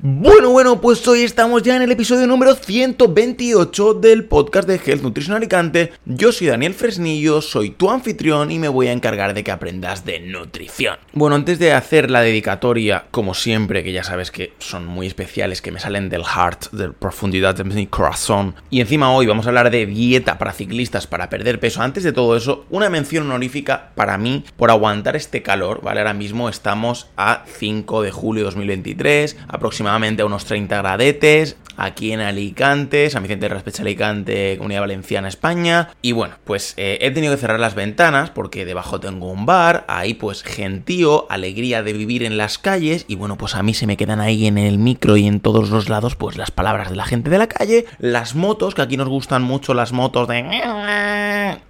Bueno, bueno, pues hoy estamos ya en el episodio número 128 del podcast de Health Nutrition Alicante. Yo soy Daniel Fresnillo, soy tu anfitrión y me voy a encargar de que aprendas de nutrición. Bueno, antes de hacer la dedicatoria, como siempre, que ya sabes que son muy especiales, que me salen del heart, de profundidad de mi corazón, y encima hoy vamos a hablar de dieta para ciclistas para perder peso. Antes de todo eso, una mención honorífica para mí por aguantar este calor, ¿vale? Ahora mismo estamos a 5 de julio de 2023, aproximadamente a unos 30 gradetes, aquí en Alicante, San Vicente de Raspecha Alicante, Comunidad Valenciana, España. Y bueno, pues eh, he tenido que cerrar las ventanas porque debajo tengo un bar, ahí pues gentío, alegría de vivir en las calles y bueno, pues a mí se me quedan ahí en el micro y en todos los lados pues las palabras de la gente de la calle, las motos, que aquí nos gustan mucho las motos de...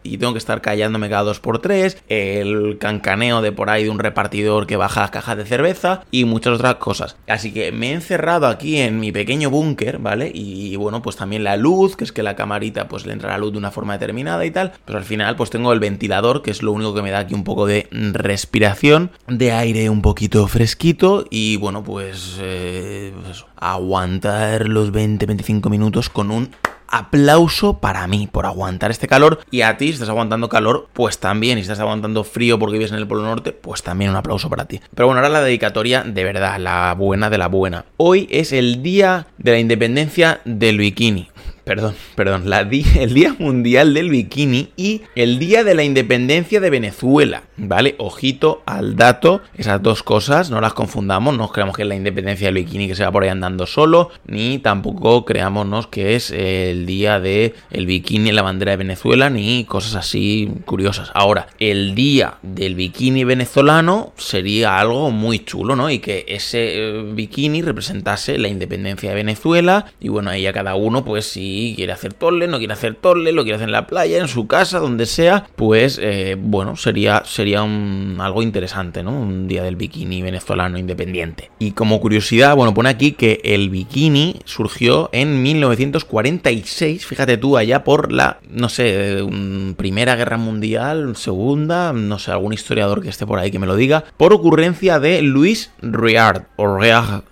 Y tengo que estar callándome cada dos por tres, el cancaneo de por ahí de un repartidor que baja las cajas de cerveza y muchas otras cosas. Así que me he encerrado aquí en mi pequeño búnker ¿vale? Y, bueno, pues también la luz, que es que la camarita pues le entra la luz de una forma determinada y tal. Pero al final pues tengo el ventilador, que es lo único que me da aquí un poco de respiración, de aire un poquito fresquito y bueno, pues, eh, pues aguantar los 20-25 minutos con un aplauso para mí por aguantar este calor. Y a ti, si estás aguantando calor, pues también. Y si estás aguantando frío porque vives en el Polo Norte, pues también un aplauso para ti. Pero bueno, ahora la dedicatoria de verdad, la buena de la buena. Hoy es el día de la independencia del bikini perdón, perdón, la el Día Mundial del Bikini y el Día de la Independencia de Venezuela, ¿vale? Ojito al dato, esas dos cosas, no las confundamos, no creamos que es la independencia del bikini que se va por ahí andando solo, ni tampoco creámonos que es el día de el bikini en la bandera de Venezuela, ni cosas así curiosas. Ahora, el día del bikini venezolano sería algo muy chulo, ¿no? Y que ese eh, bikini representase la independencia de Venezuela, y bueno, ahí a cada uno, pues si quiere hacer torle, no quiere hacer torle, lo quiere hacer en la playa, en su casa, donde sea, pues eh, bueno, sería, sería algo interesante, ¿no? Un día del bikini venezolano independiente. Y como curiosidad, bueno, pone aquí que el bikini surgió en 1946, fíjate tú, allá por la, no sé, Primera Guerra Mundial, Segunda, no sé, algún historiador que esté por ahí que me lo diga, por ocurrencia de Louis Riard, o Riard,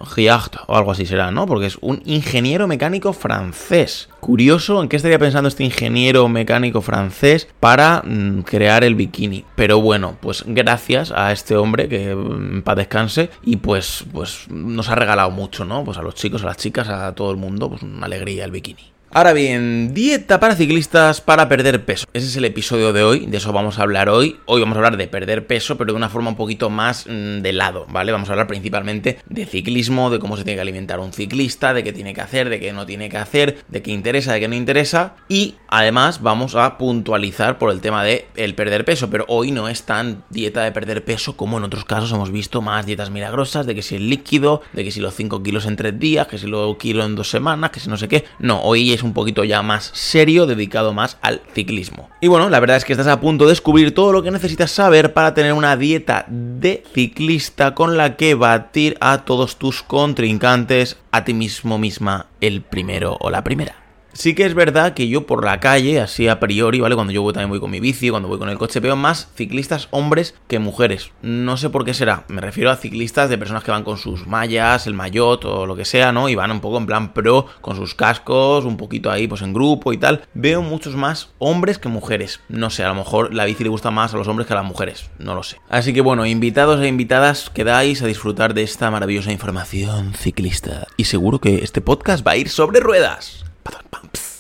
o algo así será, ¿no? Porque es un ingeniero mecánico francés. Curioso en qué estaría pensando este ingeniero mecánico francés para mm, crear el bikini. Pero bueno, pues gracias a este hombre que mm, para descanse y pues, pues nos ha regalado mucho, ¿no? Pues a los chicos, a las chicas, a todo el mundo, pues una alegría el bikini. Ahora bien, dieta para ciclistas para perder peso. Ese es el episodio de hoy, de eso vamos a hablar hoy. Hoy vamos a hablar de perder peso, pero de una forma un poquito más mm, de lado, ¿vale? Vamos a hablar principalmente de ciclismo, de cómo se tiene que alimentar un ciclista, de qué tiene que hacer, de qué no tiene que hacer, de qué interesa, de qué no interesa. Y además vamos a puntualizar por el tema de el perder peso, pero hoy no es tan dieta de perder peso como en otros casos hemos visto más dietas milagrosas, de que si el líquido, de que si los 5 kilos en 3 días, que si los kilos en 2 semanas, que si no sé qué. No, hoy es un poquito ya más serio, dedicado más al ciclismo. Y bueno, la verdad es que estás a punto de descubrir todo lo que necesitas saber para tener una dieta de ciclista con la que batir a todos tus contrincantes, a ti mismo misma, el primero o la primera. Sí que es verdad que yo por la calle, así a priori, ¿vale? Cuando yo voy, también voy con mi bici, cuando voy con el coche, veo más ciclistas hombres que mujeres. No sé por qué será. Me refiero a ciclistas de personas que van con sus mallas, el maillot o lo que sea, ¿no? Y van un poco en plan pro, con sus cascos, un poquito ahí, pues en grupo y tal. Veo muchos más hombres que mujeres. No sé, a lo mejor la bici le gusta más a los hombres que a las mujeres. No lo sé. Así que bueno, invitados e invitadas, quedáis a disfrutar de esta maravillosa información ciclista. Y seguro que este podcast va a ir sobre ruedas. Chiste del día.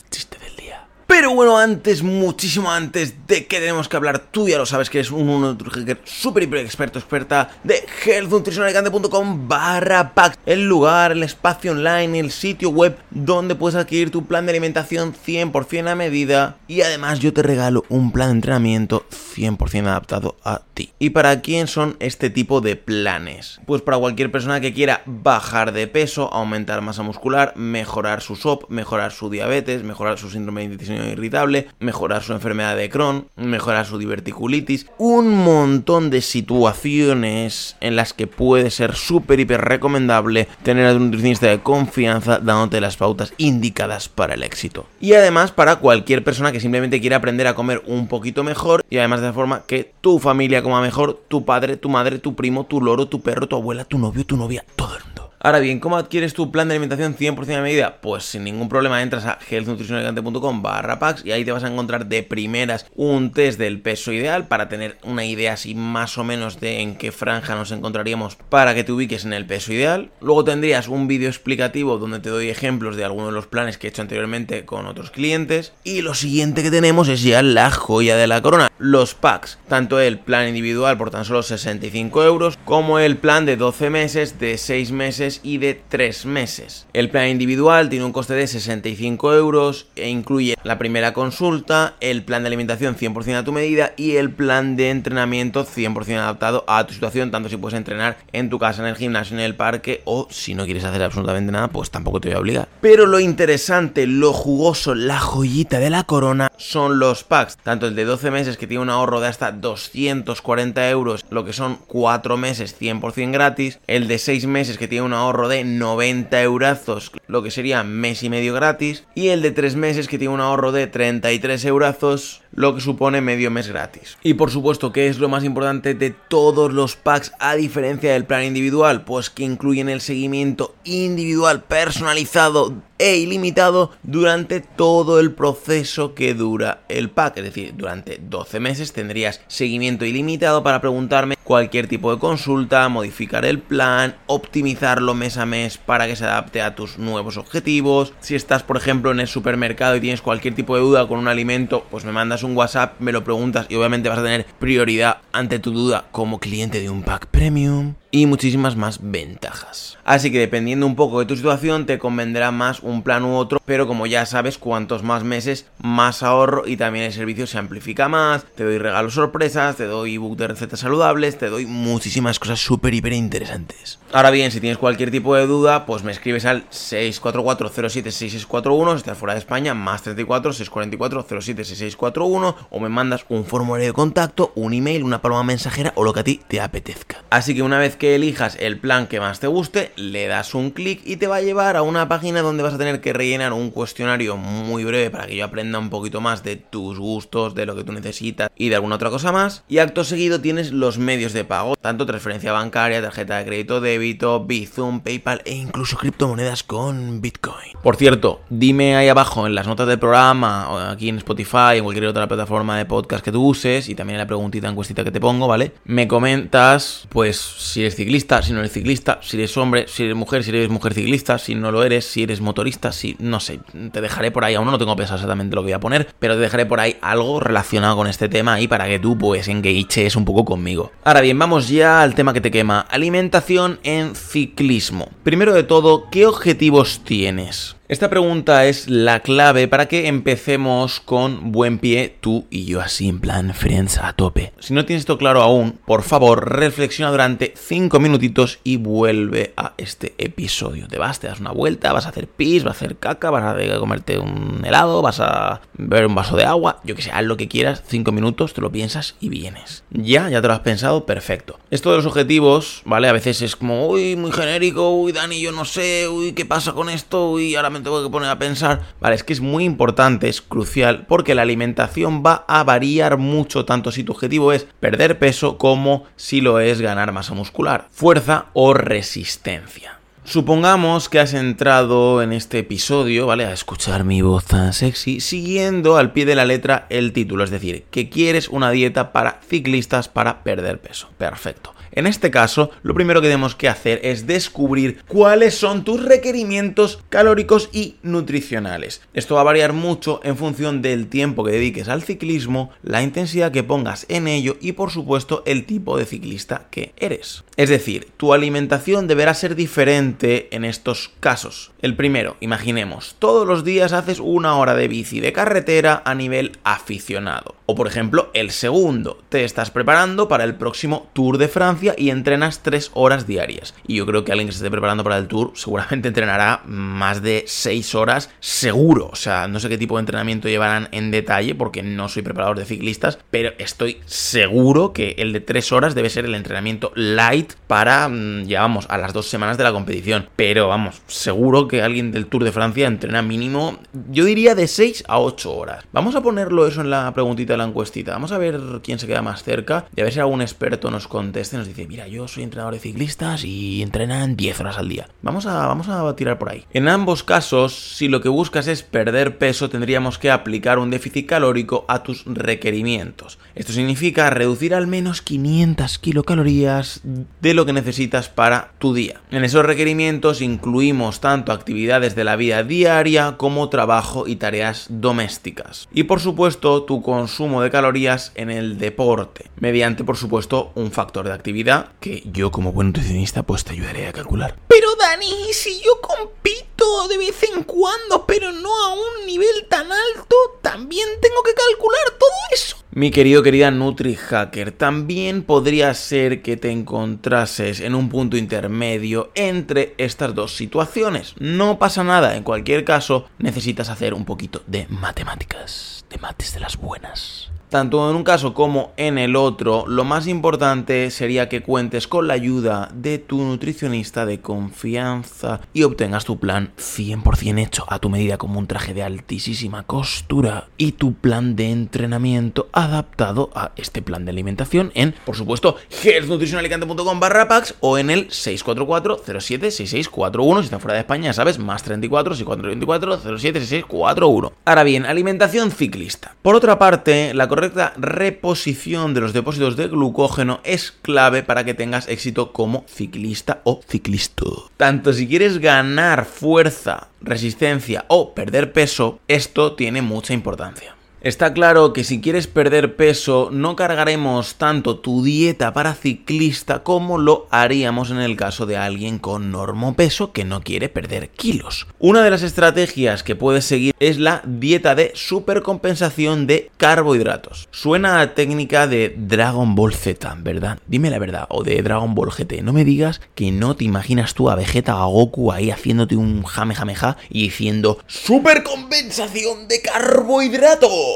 Pero bueno, antes, muchísimo antes de que tenemos que hablar, tú ya lo sabes que eres un, un súper, hiper experto, experta de healthnutritionalicante.com barra pack. El lugar, el espacio online, el sitio web donde puedes adquirir tu plan de alimentación 100% a medida. Y además yo te regalo un plan de entrenamiento 100% adaptado a ti. ¿Y para quién son este tipo de planes? Pues para cualquier persona que quiera bajar de peso, aumentar masa muscular, mejorar su SOP, mejorar su diabetes, mejorar su síndrome de intestino irritable, mejorar su enfermedad de Crohn, mejorar su diverticulitis, un montón de situaciones en las que puede ser súper hiper recomendable tener a un nutricionista de confianza dándote las pautas indicadas para el éxito. Y además para cualquier persona que simplemente quiera aprender a comer un poquito mejor y además de forma que tu familia coma mejor, tu padre, tu madre, tu primo, tu loro, tu perro, tu abuela, tu novio, tu novia, todo el mundo. Ahora bien, ¿cómo adquieres tu plan de alimentación 100% a medida? Pues sin ningún problema entras a healthnutritionelegante.com barra packs y ahí te vas a encontrar de primeras un test del peso ideal para tener una idea así más o menos de en qué franja nos encontraríamos para que te ubiques en el peso ideal. Luego tendrías un vídeo explicativo donde te doy ejemplos de algunos de los planes que he hecho anteriormente con otros clientes. Y lo siguiente que tenemos es ya la joya de la corona, los packs. Tanto el plan individual por tan solo 65 euros como el plan de 12 meses, de 6 meses y de 3 meses. El plan individual tiene un coste de 65 euros e incluye la primera consulta, el plan de alimentación 100% a tu medida y el plan de entrenamiento 100% adaptado a tu situación, tanto si puedes entrenar en tu casa, en el gimnasio, en el parque o si no quieres hacer absolutamente nada, pues tampoco te voy a obligar. Pero lo interesante, lo jugoso, la joyita de la corona son los packs, tanto el de 12 meses que tiene un ahorro de hasta 240 euros, lo que son 4 meses 100% gratis, el de 6 meses que tiene un ahorro de 90 eurazos, lo que sería mes y medio gratis, y el de 3 meses que tiene un ahorro de 33 eurazos, lo que supone medio mes gratis. Y por supuesto, ¿qué es lo más importante de todos los packs a diferencia del plan individual? Pues que incluyen el seguimiento individual personalizado e ilimitado durante todo el proceso que dura el pack. Es decir, durante 12 meses tendrías seguimiento ilimitado para preguntarme cualquier tipo de consulta, modificar el plan, optimizarlo mes a mes para que se adapte a tus nuevos objetivos. Si estás, por ejemplo, en el supermercado y tienes cualquier tipo de duda con un alimento, pues me mandas un WhatsApp, me lo preguntas y obviamente vas a tener prioridad ante tu duda como cliente de un pack premium y muchísimas más ventajas. Así que dependiendo un poco de tu situación te convendrá más un plan u otro, pero como ya sabes, cuantos más meses, más ahorro y también el servicio se amplifica más, te doy regalos sorpresas, te doy ebook de recetas saludables, te doy muchísimas cosas súper, hiper interesantes. Ahora bien, si tienes cualquier tipo de duda, pues me escribes al 644-076641, si estás fuera de España, más 34 644 076641 o me mandas un formulario de contacto, un email, una paloma mensajera o lo que a ti te apetezca. Así que una vez que elijas el plan que más te guste, le das un clic y te va a llevar a una página donde vas a tener que rellenar un cuestionario muy breve para que yo aprenda un poquito más de tus gustos, de lo que tú necesitas y de alguna otra cosa más. Y acto seguido tienes los medios de pago, tanto transferencia bancaria, tarjeta de crédito, débito, Bizum, PayPal e incluso criptomonedas con Bitcoin. Por cierto, dime ahí abajo en las notas del programa, o aquí en Spotify, o cualquier otra plataforma de podcast que tú uses, y también en la preguntita encuestita que te pongo, ¿vale? Me comentas, pues, si ciclista, si no eres ciclista, si eres hombre, si eres mujer, si eres mujer ciclista, si no lo eres, si eres motorista, si, no sé, te dejaré por ahí, aún no tengo pensado exactamente lo que voy a poner, pero te dejaré por ahí algo relacionado con este tema ahí para que tú, pues, engages un poco conmigo. Ahora bien, vamos ya al tema que te quema, alimentación en ciclismo. Primero de todo, ¿qué objetivos tienes? Esta pregunta es la clave para que empecemos con buen pie tú y yo así en plan friends a tope. Si no tienes esto claro aún, por favor reflexiona durante 5 minutitos y vuelve a este episodio. Te vas, te das una vuelta, vas a hacer pis, vas a hacer caca, vas a comerte un helado, vas a beber un vaso de agua, yo que sé, haz lo que quieras, 5 minutos, te lo piensas y vienes. Ya, ya te lo has pensado, perfecto. Esto de los objetivos, ¿vale? A veces es como, uy, muy genérico, uy, Dani, yo no sé, uy, ¿qué pasa con esto? Uy, ahora me tengo que poner a pensar, vale, es que es muy importante, es crucial, porque la alimentación va a variar mucho, tanto si tu objetivo es perder peso como si lo es ganar masa muscular, fuerza o resistencia. Supongamos que has entrado en este episodio, ¿vale? A escuchar mi voz tan sexy, siguiendo al pie de la letra el título, es decir, que quieres una dieta para ciclistas para perder peso. Perfecto. En este caso, lo primero que tenemos que hacer es descubrir cuáles son tus requerimientos calóricos y nutricionales. Esto va a variar mucho en función del tiempo que dediques al ciclismo, la intensidad que pongas en ello y por supuesto el tipo de ciclista que eres. Es decir, tu alimentación deberá ser diferente en estos casos. El primero, imaginemos, todos los días haces una hora de bici de carretera a nivel aficionado. O por ejemplo, el segundo, te estás preparando para el próximo Tour de Francia Y entrenas 3 horas diarias. Y yo creo que alguien que se esté preparando para el Tour seguramente entrenará más de 6 horas seguro. O sea, no sé qué tipo de entrenamiento llevarán en detalle porque no soy preparador de ciclistas, pero estoy seguro que el de 3 horas debe ser el entrenamiento light para, mm, ya vamos, a las dos semanas de la competición. Pero vamos, seguro que alguien del Tour de Francia entrena mínimo, yo diría de 6 a 8 horas. Vamos a ponerlo eso en la preguntita de la encuestita. Vamos a ver quién se queda más cerca y a ver si algún experto nos conteste nos dice, mira, yo soy entrenador de ciclistas y entrenan 10 horas al día. Vamos a, vamos a tirar por ahí. En ambos casos, si lo que buscas es perder peso, tendríamos que aplicar un déficit calórico a tus requerimientos. Esto significa reducir al menos 500 kilocalorías de lo que necesitas para tu día. En esos requerimientos incluimos tanto actividades de la vida diaria como trabajo y tareas domésticas. Y por supuesto, tu consumo de calorías en el deporte, mediante por supuesto un factor de actividad que yo como buen nutricionista pues te ayudaré a calcular. Pero Dani, si yo compito de vez en cuando, pero no a un nivel tan alto, también tengo que calcular todo eso. Mi querido querida Nutri Hacker, también podría ser que te encontrases en un punto intermedio entre estas dos situaciones. No pasa nada, en cualquier caso necesitas hacer un poquito de matemáticas, de mates de las buenas. Tanto en un caso como en el otro, lo más importante sería que cuentes con la ayuda de tu nutricionista de confianza y obtengas tu plan 100% hecho a tu medida como un traje de altísima costura y tu plan de entrenamiento adaptado a este plan de alimentación en, por supuesto, healthnutritionalicante.com barra packs o en el 644 076641 si estás fuera de España, sabes, más 34 6424 076641. Ahora bien, alimentación ciclista. Por otra parte, la correcta correcta reposición de los depósitos de glucógeno es clave para que tengas éxito como ciclista o ciclisto. Tanto si quieres ganar fuerza, resistencia o perder peso, esto tiene mucha importancia. Está claro que si quieres perder peso no cargaremos tanto tu dieta para ciclista como lo haríamos en el caso de alguien con normopeso que no quiere perder kilos. Una de las estrategias que puedes seguir es la dieta de supercompensación de carbohidratos. Suena a técnica de Dragon Ball Z, ¿verdad? Dime la verdad, o de Dragon Ball GT. No me digas que no te imaginas tú a Vegeta o a Goku ahí haciéndote un jame jameja y diciendo supercompensación de carbohidratos.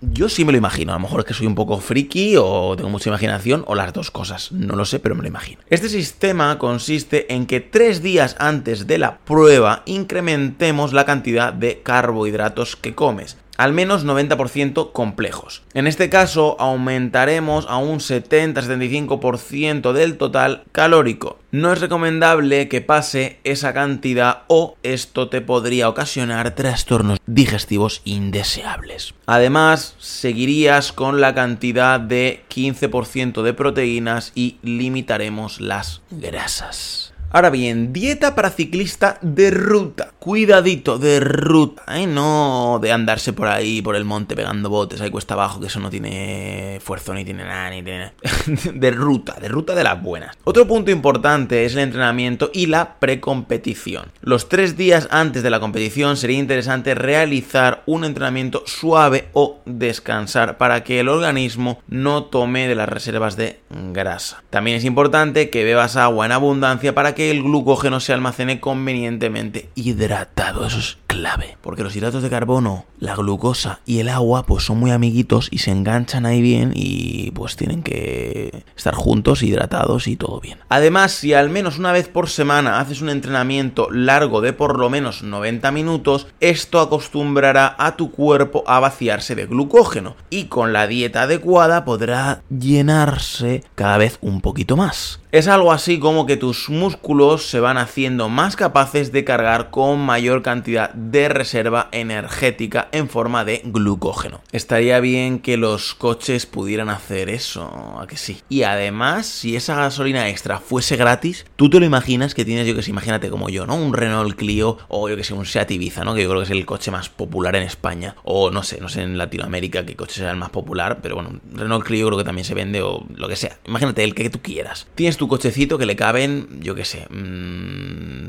Yo sí me lo imagino, a lo mejor es que soy un poco friki o tengo mucha imaginación o las dos cosas, no lo sé, pero me lo imagino. Este sistema consiste en que tres días antes de la prueba incrementemos la cantidad de carbohidratos que comes al menos 90% complejos. En este caso aumentaremos a un 70-75% del total calórico. No es recomendable que pase esa cantidad o esto te podría ocasionar trastornos digestivos indeseables. Además, seguirías con la cantidad de 15% de proteínas y limitaremos las grasas. Ahora bien, dieta para ciclista de ruta. Cuidadito, de ruta, ¿eh? No de andarse por ahí, por el monte, pegando botes ahí cuesta abajo, que eso no tiene esfuerzo, ni tiene nada, ni tiene... de ruta, de ruta de las buenas. Otro punto importante es el entrenamiento y la precompetición. Los tres días antes de la competición sería interesante realizar un entrenamiento suave o descansar para que el organismo no tome de las reservas de grasa. También es importante que bebas agua en abundancia para que que el glucógeno se almacene convenientemente hidratado. Eso es clave. Porque los hidratos de carbono, la glucosa y el agua pues son muy amiguitos y se enganchan ahí bien y pues tienen que estar juntos, hidratados y todo bien. Además, si al menos una vez por semana haces un entrenamiento largo de por lo menos 90 minutos, esto acostumbrará a tu cuerpo a vaciarse de glucógeno y con la dieta adecuada podrá llenarse cada vez un poquito más. Es algo así como que tus músculos se van haciendo más capaces de cargar con mayor cantidad de reserva energética en forma de glucógeno. Estaría bien que los coches pudieran hacer eso, a que sí. Y además, si esa gasolina extra fuese gratis, tú te lo imaginas que tienes, yo que sé, imagínate como yo, ¿no? Un Renault Clio o yo que sé, un Seat Ibiza, ¿no? Que yo creo que es el coche más popular en España. O no sé, no sé en Latinoamérica qué coche será el más popular, pero bueno, Renault Clio creo que también se vende o lo que sea. Imagínate el que tú quieras. Tienes tu cochecito que le caben, yo qué sé,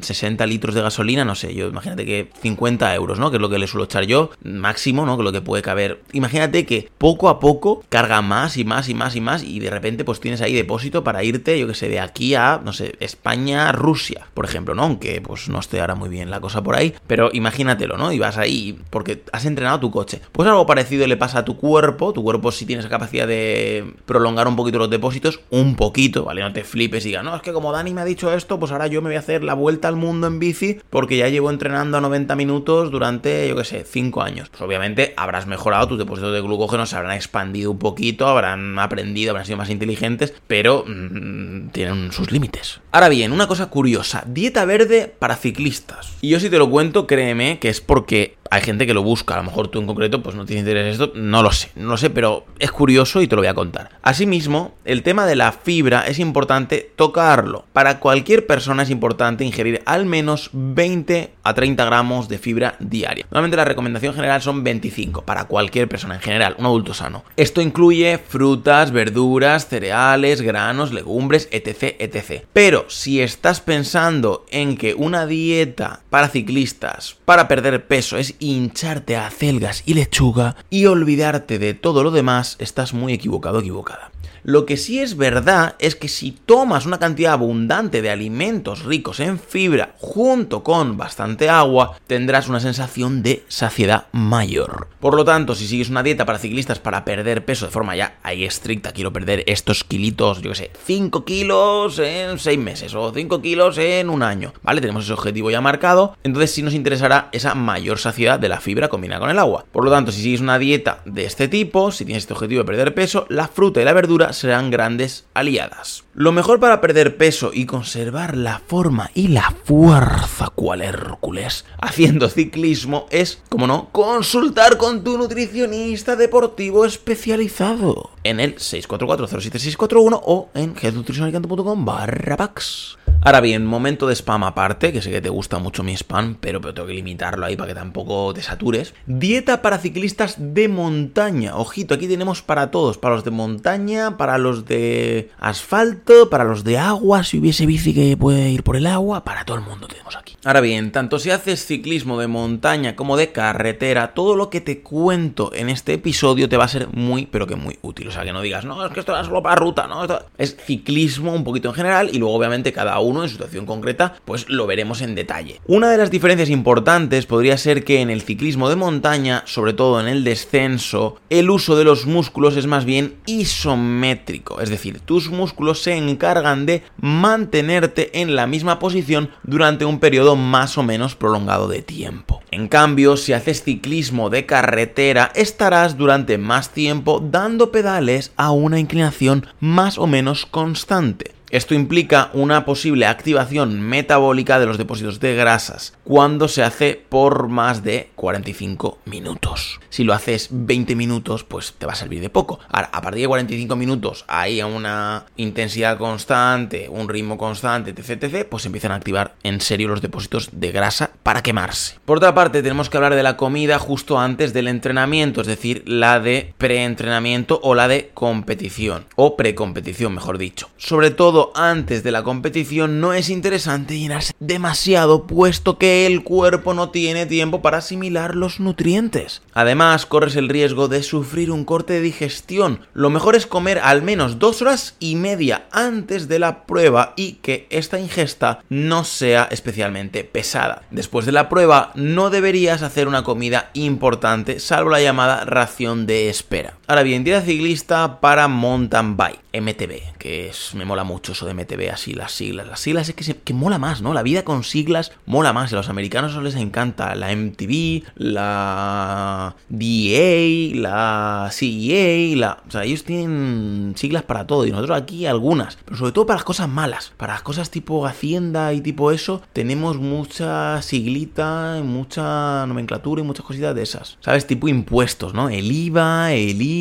60 mm, litros de gasolina, no sé, yo imagínate que 50 50 euros, ¿no? Que es lo que le suelo echar yo, máximo, ¿no? Que lo que puede caber. Imagínate que poco a poco carga más y más y más y más y de repente pues tienes ahí depósito para irte, yo que sé, de aquí a, no sé, España, Rusia, por ejemplo, ¿no? Aunque pues no esté ahora muy bien la cosa por ahí, pero imagínatelo, ¿no? Y vas ahí porque has entrenado tu coche. Pues algo parecido le pasa a tu cuerpo, tu cuerpo si tienes la capacidad de prolongar un poquito los depósitos, un poquito, ¿vale? No te flipes y digas, no, es que como Dani me ha dicho esto, pues ahora yo me voy a hacer la vuelta al mundo en bici porque ya llevo entrenando a 90 minutos durante, yo que sé, 5 años. Pues obviamente habrás mejorado, tus depósitos de glucógeno se habrán expandido un poquito, habrán aprendido, habrán sido más inteligentes, pero mmm, tienen sus límites. Ahora bien, una cosa curiosa, dieta verde para ciclistas. Y yo si te lo cuento, créeme que es porque hay gente que lo busca, a lo mejor tú en concreto pues no tienes interés en esto, no lo sé, no lo sé, pero es curioso y te lo voy a contar. Asimismo, el tema de la fibra es importante tocarlo. Para cualquier persona es importante ingerir al menos 20 a 30 gramos de fibra diaria. Normalmente la recomendación general son 25 para cualquier persona en general, un adulto sano. Esto incluye frutas, verduras, cereales, granos, legumbres, etc, etc. Pero si estás pensando en que una dieta para ciclistas, para perder peso es hincharte a celgas y lechuga y olvidarte de todo lo demás, estás muy equivocado, equivocada. Lo que sí es verdad es que si tomas una cantidad abundante de alimentos ricos en fibra junto con bastante agua, tendrás una sensación de saciedad mayor. Por lo tanto, si sigues una dieta para ciclistas para perder peso de forma ya ahí estricta, quiero perder estos kilitos, yo que sé, 5 kilos en 6 meses o 5 kilos en un año, ¿vale? Tenemos ese objetivo ya marcado, entonces sí nos interesará esa mayor saciedad de la fibra combinada con el agua. Por lo tanto, si sigues una dieta de este tipo, si tienes este objetivo de perder peso, la fruta y la verdura serán grandes aliadas. Lo mejor para perder peso y conservar la forma y la fuerza cual Hércules haciendo ciclismo es, como no, consultar con tu nutricionista deportivo especializado en el 644-07641 o en healthnutritionalicante.com barra packs. Ahora bien, momento de spam aparte, que sé que te gusta mucho mi spam, pero, pero tengo que limitarlo ahí para que tampoco te satures. Dieta para ciclistas de montaña. Ojito, aquí tenemos para todos, para los de montaña, para los de asfalto, para los de agua, si hubiese bici que puede ir por el agua, para todo el mundo tenemos aquí. Ahora bien, tanto si haces ciclismo de montaña como de carretera, todo lo que te cuento en este episodio te va a ser muy, pero que muy útil. O sea, que no digas, no, es que esto es solo para ruta, no, esto es ciclismo un poquito en general y luego obviamente cada uno en situación concreta, pues lo veremos en detalle. Una de las diferencias importantes podría ser que en el ciclismo de montaña, sobre todo en el descenso, el uso de los músculos es más bien isométrico, es decir, tus músculos se encargan de mantenerte en la misma posición durante un periodo más o menos prolongado de tiempo. En cambio, si haces ciclismo de carretera, estarás durante más tiempo dando pedales a una inclinación más o menos constante. Esto implica una posible activación metabólica de los depósitos de grasas cuando se hace por más de 45 minutos. Si lo haces 20 minutos, pues te va a servir de poco. Ahora, a partir de 45 minutos, a una intensidad constante, un ritmo constante, etc, pues empiezan a activar en serio los depósitos de grasa para quemarse. Por otra parte, tenemos que hablar de la comida justo antes del entrenamiento, es decir, la de preentrenamiento o la de competición, o precompetición, mejor dicho. Sobre todo antes de la competición no es interesante llenarse demasiado puesto que el cuerpo no tiene tiempo para asimilar los nutrientes. Además, corres el riesgo de sufrir un corte de digestión. Lo mejor es comer al menos dos horas y media antes de la prueba y que esta ingesta no sea especialmente pesada. Después de la prueba no deberías hacer una comida importante salvo la llamada ración de espera. Ahora bien, dieta ciclista para mountain bike, MTB, que es, me mola mucho eso de MTB, así las siglas. Las siglas es que, que mola más, ¿no? La vida con siglas mola más. A los americanos les encanta la MTV, la DA, la CEA, la... O sea, ellos tienen siglas para todo y nosotros aquí algunas, pero sobre todo para las cosas malas. Para las cosas tipo Hacienda y tipo eso, tenemos mucha siglita, mucha nomenclatura y muchas cositas de esas. ¿Sabes? Tipo impuestos, ¿no? El IVA, el IVA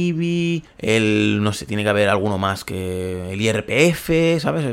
El, no sé, tiene que haber alguno más que el IRPF, ¿sabes?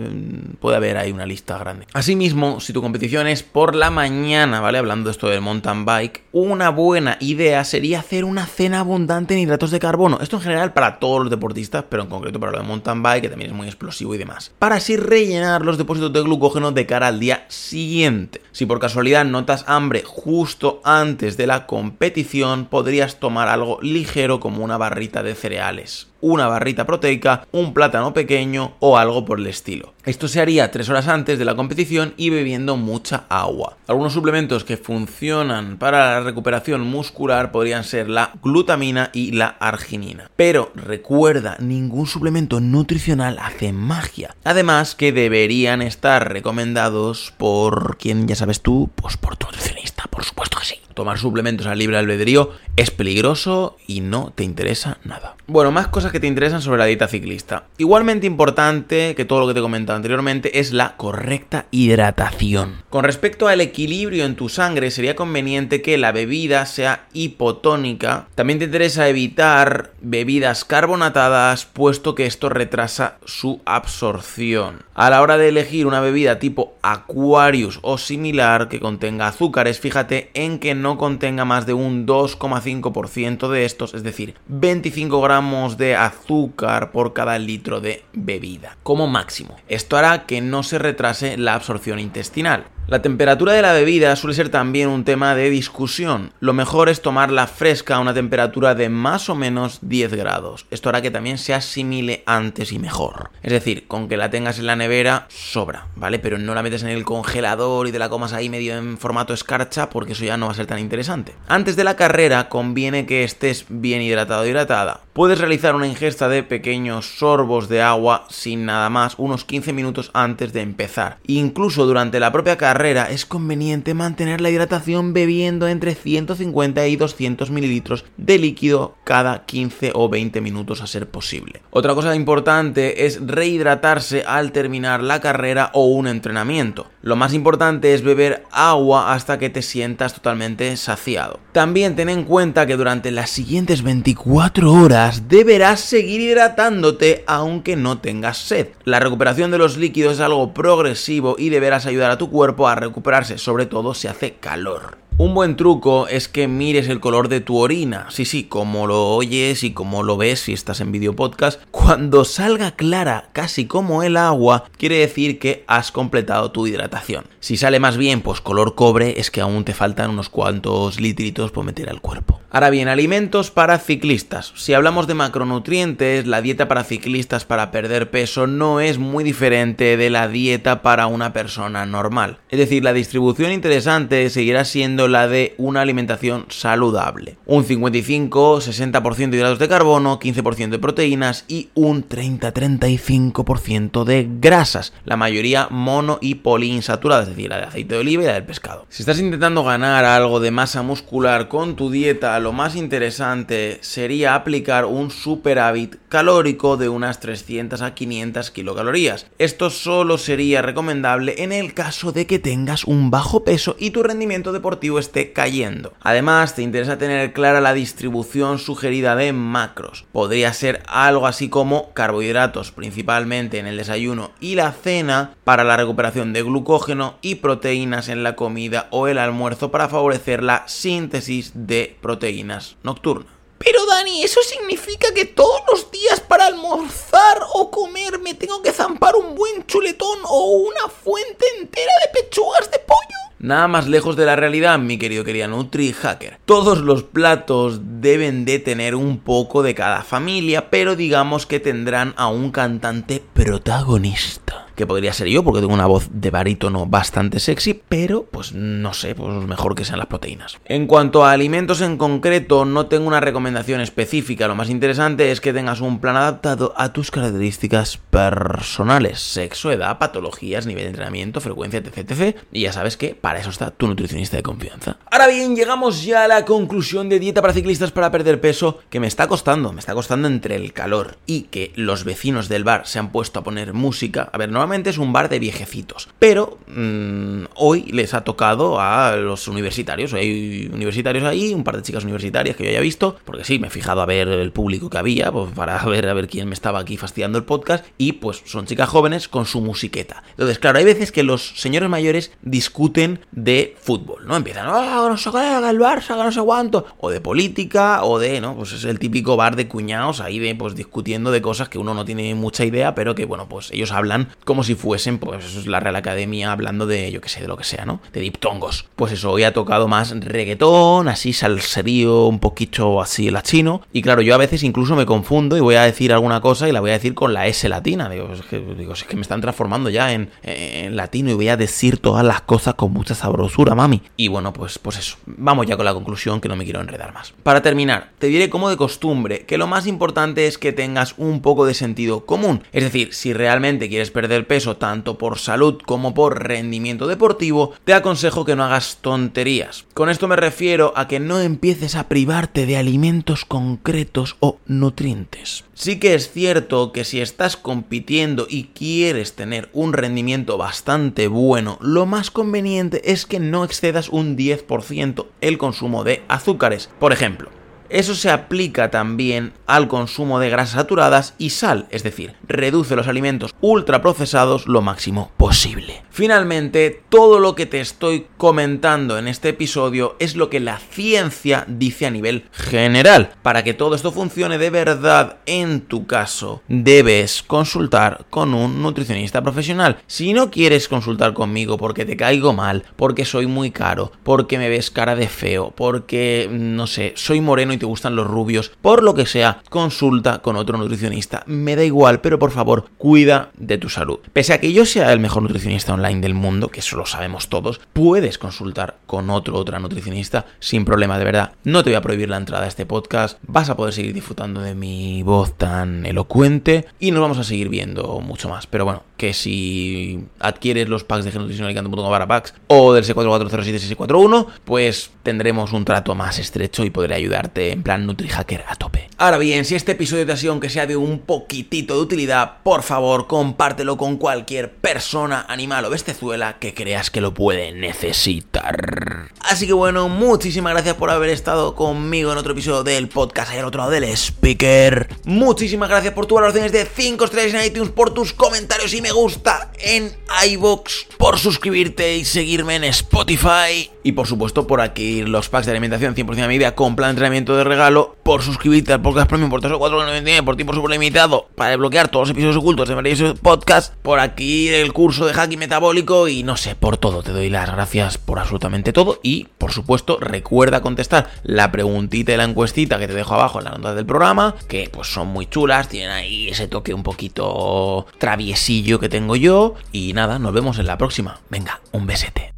Puede haber ahí una lista grande. Asimismo, si tu competición es por la mañana, ¿vale? Hablando esto del mountain bike, una buena idea sería hacer una cena abundante en hidratos de carbono. Esto en general para todos los deportistas, pero en concreto para lo de mountain bike, que también es muy explosivo y demás. Para así rellenar los depósitos de glucógeno de cara al día siguiente. Si por casualidad notas hambre justo antes de la competición, podrías tomar algo ligero como una barrita de cereales una barrita proteica, un plátano pequeño o algo por el estilo. Esto se haría tres horas antes de la competición y bebiendo mucha agua. Algunos suplementos que funcionan para la recuperación muscular podrían ser la glutamina y la arginina. Pero recuerda, ningún suplemento nutricional hace magia. Además que deberían estar recomendados por quien ya sabes tú, pues por tu nutricionista, por supuesto que sí. Tomar suplementos al libre albedrío es peligroso y no te interesa nada. Bueno, más cosas que te interesan sobre la dieta ciclista. Igualmente importante que todo lo que te he comentado anteriormente es la correcta hidratación. Con respecto al equilibrio en tu sangre, sería conveniente que la bebida sea hipotónica. También te interesa evitar bebidas carbonatadas, puesto que esto retrasa su absorción. A la hora de elegir una bebida tipo Aquarius o similar que contenga azúcares, fíjate en que no contenga más de un 2,5% de estos, es decir, 25 gramos de azúcar por cada litro de bebida, como máximo. Esto hará que no se retrase la absorción intestinal. La temperatura de la bebida suele ser también un tema de discusión. Lo mejor es tomarla fresca a una temperatura de más o menos 10 grados. Esto hará que también se asimile antes y mejor. Es decir, con que la tengas en la nevera, sobra, ¿vale? Pero no la metes en el congelador y te la comas ahí medio en formato escarcha porque eso ya no va a ser tan interesante. Antes de la carrera conviene que estés bien hidratado o hidratada. Puedes realizar una ingesta de pequeños sorbos de agua sin nada más unos 15 minutos antes de empezar. Incluso durante la propia carrera es conveniente mantener la hidratación bebiendo entre 150 y 200 mililitros de líquido cada 15 o 20 minutos a ser posible. Otra cosa importante es rehidratarse al terminar la carrera o un entrenamiento. Lo más importante es beber agua hasta que te sientas totalmente saciado. También ten en cuenta que durante las siguientes 24 horas deberás seguir hidratándote aunque no tengas sed. La recuperación de los líquidos es algo progresivo y deberás ayudar a tu cuerpo a recuperarse, sobre todo si hace calor. Un buen truco es que mires el color de tu orina. Sí, sí, como lo oyes y como lo ves si estás en video podcast. Cuando salga clara, casi como el agua, quiere decir que has completado tu hidratación. Si sale más bien, pues color cobre, es que aún te faltan unos cuantos litritos por meter al cuerpo. Ahora bien, alimentos para ciclistas. Si hablamos de macronutrientes, la dieta para ciclistas para perder peso no es muy diferente de la dieta para una persona normal. Es decir, la distribución interesante seguirá siendo la de una alimentación saludable. Un 55-60% de hidratos de carbono, 15% de proteínas y un 30-35% de grasas, la mayoría mono y poliinsaturadas, es decir, la de aceite de oliva y la del pescado. Si estás intentando ganar algo de masa muscular con tu dieta, lo más interesante sería aplicar un superávit calórico de unas 300 a 500 kilocalorías. Esto solo sería recomendable en el caso de que tengas un bajo peso y tu rendimiento deportivo esté cayendo. Además, te interesa tener clara la distribución sugerida de macros. Podría ser algo así como carbohidratos, principalmente en el desayuno y la cena, para la recuperación de glucógeno y proteínas en la comida o el almuerzo para favorecer la síntesis de proteínas nocturna. Pero Dani, ¿eso significa que todos los días para almorzar o comer me tengo que zampar un buen chuletón o una fuente entera de pechugas de pollo? Nada más lejos de la realidad, mi querido querido Nutri Hacker. Todos los platos deben de tener un poco de cada familia, pero digamos que tendrán a un cantante protagonista que podría ser yo, porque tengo una voz de barítono bastante sexy, pero pues no sé, pues mejor que sean las proteínas. En cuanto a alimentos en concreto, no tengo una recomendación específica, lo más interesante es que tengas un plan adaptado a tus características personales, sexo, edad, patologías, nivel de entrenamiento, frecuencia, etc. etc y ya sabes que para eso está tu nutricionista de confianza. Ahora bien, llegamos ya a la conclusión de dieta para ciclistas para perder peso, que me está costando, me está costando entre el calor y que los vecinos del bar se han puesto a poner música. A ver, no es un bar de viejecitos. Pero mm, hoy les ha tocado a los universitarios. Hay universitarios ahí, un par de chicas universitarias que yo haya visto, porque sí, me he fijado a ver el público que había, pues para ver a ver quién me estaba aquí fastidiando el podcast. Y pues son chicas jóvenes con su musiqueta. Entonces, claro, hay veces que los señores mayores discuten de fútbol, ¿no? Empiezan, ah, no sé qué, el Barça, no sé cuánto. O de política, o de, ¿no? Pues es el típico bar de cuñados ahí pues discutiendo de cosas que uno no tiene mucha idea, pero que, bueno, pues ellos hablan como si fuesen, pues eso es la Real Academia hablando de, yo qué sé, de lo que sea, ¿no? De diptongos. Pues eso, hoy ha tocado más reggaetón, así salserío, un poquito así latino. Y claro, yo a veces incluso me confundo y voy a decir alguna cosa y la voy a decir con la S latina. Digo, es que, digo, es que me están transformando ya en, en latino y voy a decir todas las cosas con mucha sabrosura, mami. Y bueno, pues, pues eso. Vamos ya con la conclusión que no me quiero enredar más. Para terminar, te diré como de costumbre que lo más importante es que tengas un poco de sentido común. Es decir, si realmente quieres perder peso tanto por salud como por rendimiento deportivo, te aconsejo que no hagas tonterías. Con esto me refiero a que no empieces a privarte de alimentos concretos o nutrientes. Sí que es cierto que si estás compitiendo y quieres tener un rendimiento bastante bueno, lo más conveniente es que no excedas un 10% el consumo de azúcares. Por ejemplo, eso se aplica también al consumo de grasas saturadas y sal, es decir, reduce los alimentos ultraprocesados lo máximo posible. Finalmente, todo lo que te estoy comentando en este episodio es lo que la ciencia dice a nivel general. Para que todo esto funcione de verdad en tu caso, debes consultar con un nutricionista profesional. Si no quieres consultar conmigo porque te caigo mal, porque soy muy caro, porque me ves cara de feo, porque, no sé, soy moreno y te gustan los rubios, por lo que sea, consulta con otro nutricionista. Me da igual, pero por favor, cuida de tu salud. Pese a que yo sea el mejor nutricionista online del mundo, que eso lo sabemos todos, puedes consultar con otro otra nutricionista sin problema, de verdad. No te voy a prohibir la entrada a este podcast, vas a poder seguir disfrutando de mi voz tan elocuente y nos vamos a seguir viendo mucho más. Pero bueno, que si adquieres los packs de genutricionalicante.com para packs o del C44076641, pues tendremos un trato más estrecho y podré ayudarte en plan NutriHacker a tope. Ahora bien, si este episodio te ha sido sea de un poquitito de utilidad, por favor, compártelo con cualquier persona, animal o bestezuela que creas que lo puede necesitar. Así que bueno, muchísimas gracias por haber estado conmigo en otro episodio del podcast ahí al otro lado del speaker. Muchísimas gracias por tus valoraciones de 5 estrellas en iTunes, por tus comentarios y me gusta en iBox, por suscribirte y seguirme en Spotify y por supuesto por adquirir los packs de alimentación 100% de mi vida con plan de entrenamiento de regalo, por suscribirte al podcast premium por 3 o 4,99 por tiempo super limitado para desbloquear todos los episodios ocultos de maravilloso podcast, por adquirir el curso de hacking metabólico y no sé, por todo. Te doy las gracias por absolutamente todo y por supuesto recuerda contestar la preguntita y la encuestita que te dejo abajo en la nota del programa, que pues son muy chulas, tienen ahí ese toque un poquito traviesillo que tengo yo y nada, nos vemos en la próxima. Venga, un besete.